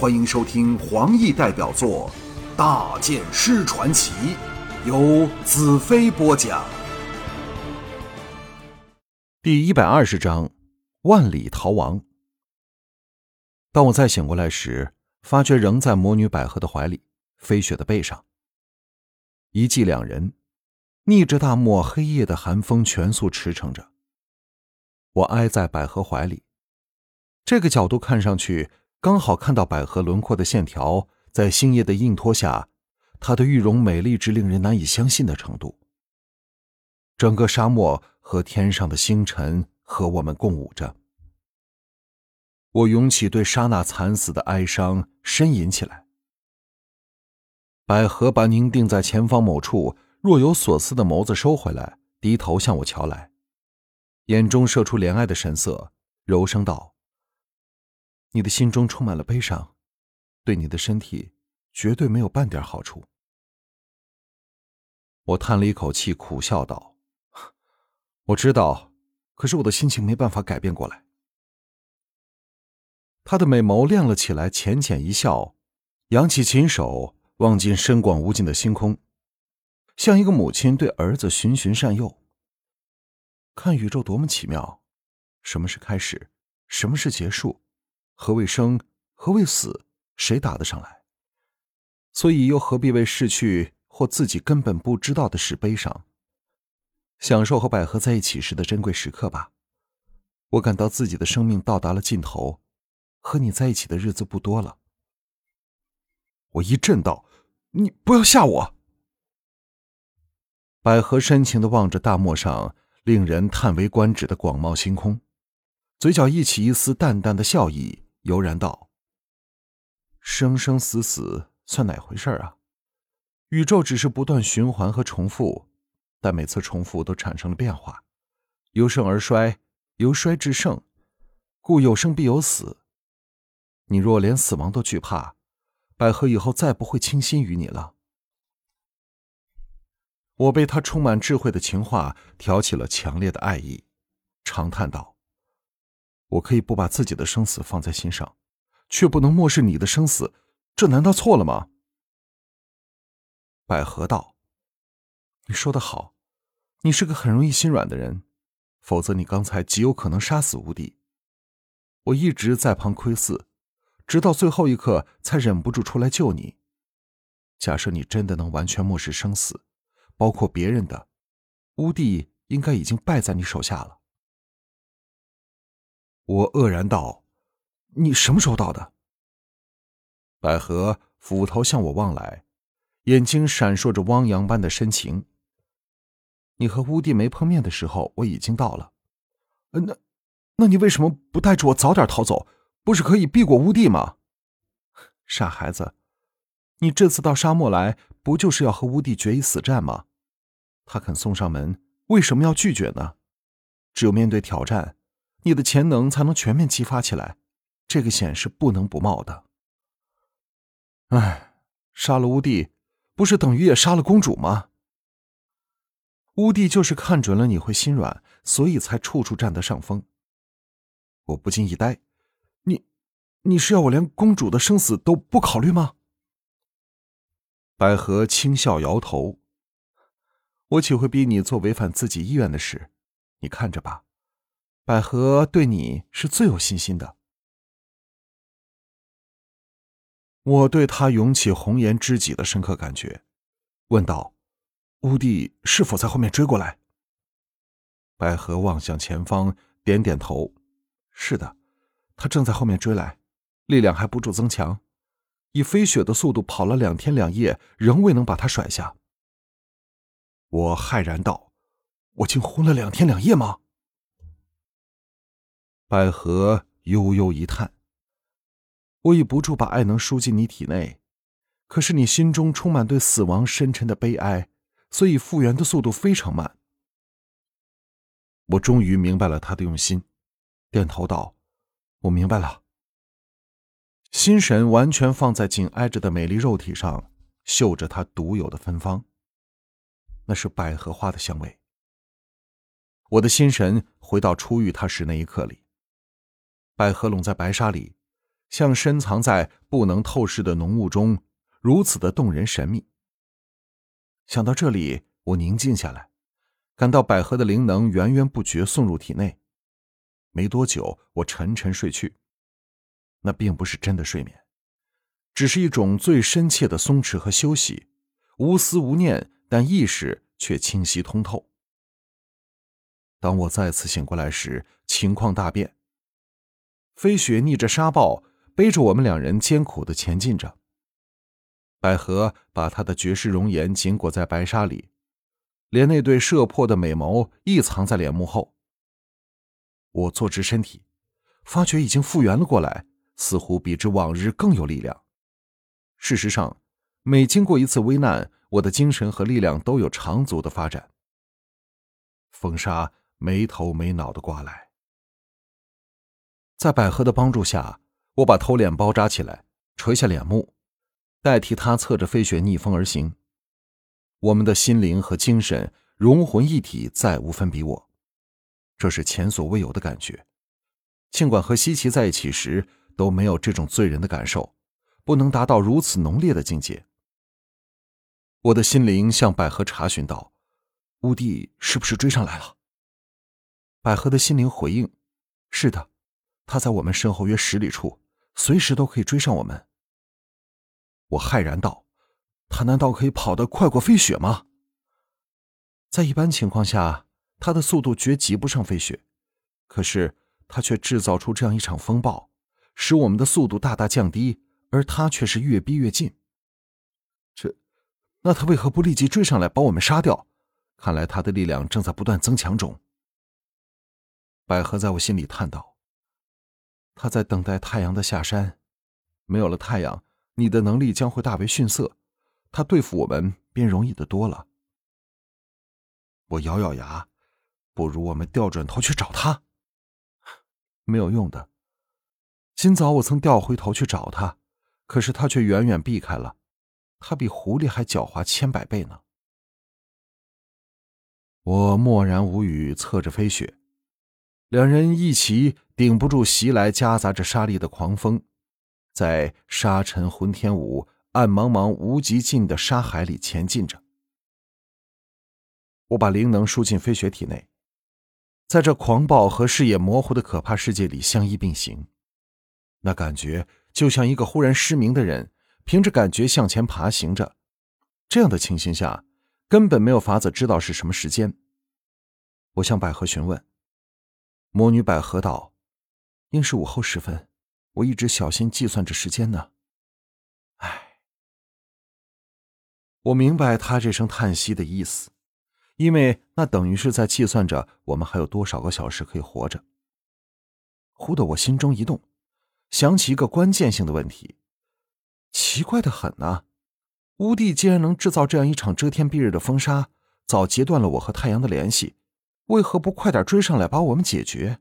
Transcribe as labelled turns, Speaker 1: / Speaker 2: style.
Speaker 1: 欢迎收听黄奕代表作《大剑师传奇》，由子飞播讲。
Speaker 2: 第一百二十章：万里逃亡。当我再醒过来时，发觉仍在魔女百合的怀里，飞雪的背上。一骑两人，逆着大漠黑夜的寒风，全速驰骋着。我挨在百合怀里，这个角度看上去。刚好看到百合轮廓的线条，在星夜的映托下，她的玉容美丽至令人难以相信的程度。整个沙漠和天上的星辰和我们共舞着。我涌起对莎娜惨死的哀伤，呻吟起来。百合把凝定在前方某处若有所思的眸子收回来，低头向我瞧来，眼中射出怜爱的神色，柔声道。你的心中充满了悲伤，对你的身体绝对没有半点好处。我叹了一口气，苦笑道：“我知道，可是我的心情没办法改变过来。”他的美眸亮了起来，浅浅一笑，扬起琴手，望进深广无尽的星空，像一个母亲对儿子循循善诱。看宇宙多么奇妙，什么是开始，什么是结束？何为生？何为死？谁答得上来？所以又何必为逝去或自己根本不知道的事悲伤？享受和百合在一起时的珍贵时刻吧。我感到自己的生命到达了尽头，和你在一起的日子不多了。我一震道：“你不要吓我！”百合深情的望着大漠上令人叹为观止的广袤星空，嘴角溢起一丝淡淡的笑意。悠然道：“生生死死算哪回事啊？宇宙只是不断循环和重复，但每次重复都产生了变化，由盛而衰，由衰至盛，故有生必有死。你若连死亡都惧怕，百合以后再不会倾心于你了。”我被他充满智慧的情话挑起了强烈的爱意，长叹道。我可以不把自己的生死放在心上，却不能漠视你的生死，这难道错了吗？百合道：“你说的好，你是个很容易心软的人，否则你刚才极有可能杀死无敌。我一直在旁窥伺，直到最后一刻才忍不住出来救你。假设你真的能完全漠视生死，包括别人的，乌帝应该已经败在你手下了。”我愕然道：“你什么时候到的？”百合斧头向我望来，眼睛闪烁着汪洋般的深情。你和乌帝没碰面的时候，我已经到了。那，那你为什么不带着我早点逃走？不是可以避过乌帝吗？傻孩子，你这次到沙漠来，不就是要和乌帝决一死战吗？他肯送上门，为什么要拒绝呢？只有面对挑战。你的潜能才能全面激发起来，这个险是不能不冒的。哎，杀了乌帝，不是等于也杀了公主吗？乌帝就是看准了你会心软，所以才处处占得上风。我不禁一呆，你，你是要我连公主的生死都不考虑吗？百合轻笑摇头，我岂会逼你做违反自己意愿的事？你看着吧。百合对你是最有信心的。我对他涌起红颜知己的深刻感觉，问道：“乌帝是否在后面追过来？”百合望向前方，点点头：“是的，他正在后面追来，力量还不住增强，以飞雪的速度跑了两天两夜，仍未能把他甩下。”我骇然道：“我竟昏了两天两夜吗？”百合悠悠一叹：“我已不住把爱能输进你体内，可是你心中充满对死亡深沉的悲哀，所以复原的速度非常慢。”我终于明白了他的用心，点头道：“我明白了。”心神完全放在紧挨着的美丽肉体上，嗅着它独有的芬芳，那是百合花的香味。我的心神回到初遇他时那一刻里。百合拢在白纱里，像深藏在不能透视的浓雾中，如此的动人神秘。想到这里，我宁静下来，感到百合的灵能源源不绝送入体内。没多久，我沉沉睡去。那并不是真的睡眠，只是一种最深切的松弛和休息，无思无念，但意识却清晰通透。当我再次醒过来时，情况大变。飞雪逆着沙暴，背着我们两人艰苦的前进着。百合把她的绝世容颜紧裹在白纱里，连那对射破的美眸亦藏在脸幕后。我坐直身体，发觉已经复原了过来，似乎比之往日更有力量。事实上，每经过一次危难，我的精神和力量都有长足的发展。风沙没头没脑的刮来，在百合的帮助下，我把头脸包扎起来，垂下脸目，代替他侧着飞雪逆风而行。我们的心灵和精神融魂一体，再无分彼我。这是前所未有的感觉，尽管和西奇在一起时都没有这种醉人的感受，不能达到如此浓烈的境界。我的心灵向百合查询道：“乌帝是不是追上来了？”百合的心灵回应：“是的，他在我们身后约十里处，随时都可以追上我们。”我骇然道：“他难道可以跑得快过飞雪吗？”在一般情况下。他的速度绝及不上飞雪，可是他却制造出这样一场风暴，使我们的速度大大降低，而他却是越逼越近。这，那他为何不立即追上来把我们杀掉？看来他的力量正在不断增强中。百合在我心里叹道：“他在等待太阳的下山，没有了太阳，你的能力将会大为逊色，他对付我们便容易的多了。”我咬咬牙。不如我们调转头去找他，没有用的。今早我曾调回头去找他，可是他却远远避开了。他比狐狸还狡猾千百倍呢。我默然无语，侧着飞雪，两人一齐顶不住袭来夹杂着沙砾的狂风，在沙尘浑天舞、暗茫茫无极尽的沙海里前进着。我把灵能输进飞雪体内。在这狂暴和视野模糊的可怕世界里相依并行，那感觉就像一个忽然失明的人凭着感觉向前爬行着。这样的情形下，根本没有法子知道是什么时间。我向百合询问，魔女百合道：“应是午后时分，我一直小心计算着时间呢。”唉，我明白他这声叹息的意思。因为那等于是在计算着我们还有多少个小时可以活着。忽的我心中一动，想起一个关键性的问题：奇怪的很呢，乌帝既然能制造这样一场遮天蔽日的风沙，早截断了我和太阳的联系，为何不快点追上来把我们解决？